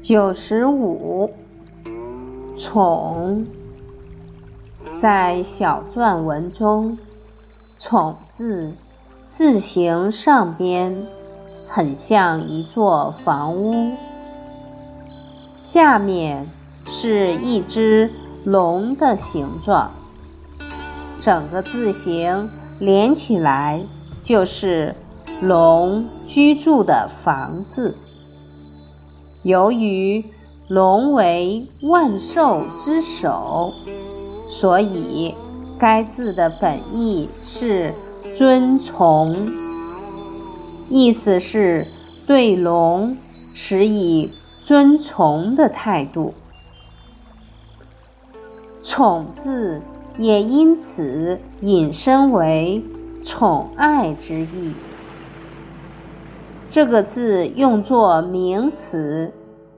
九十五，宠，在小篆文中，“宠”字字形上边很像一座房屋，下面是一只龙的形状，整个字形连起来就是龙居住的房子。由于龙为万兽之首，所以该字的本意是尊崇，意思是对龙持以尊崇的态度。宠字也因此引申为宠爱之意。这个字用作名词，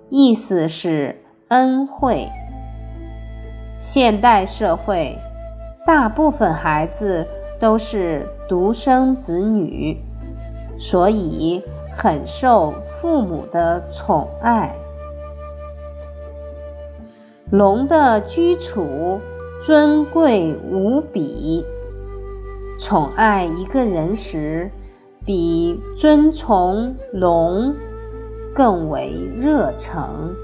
意思是恩惠。现代社会，大部分孩子都是独生子女，所以很受父母的宠爱。龙的居处尊贵无比，宠爱一个人时。比尊崇龙更为热诚。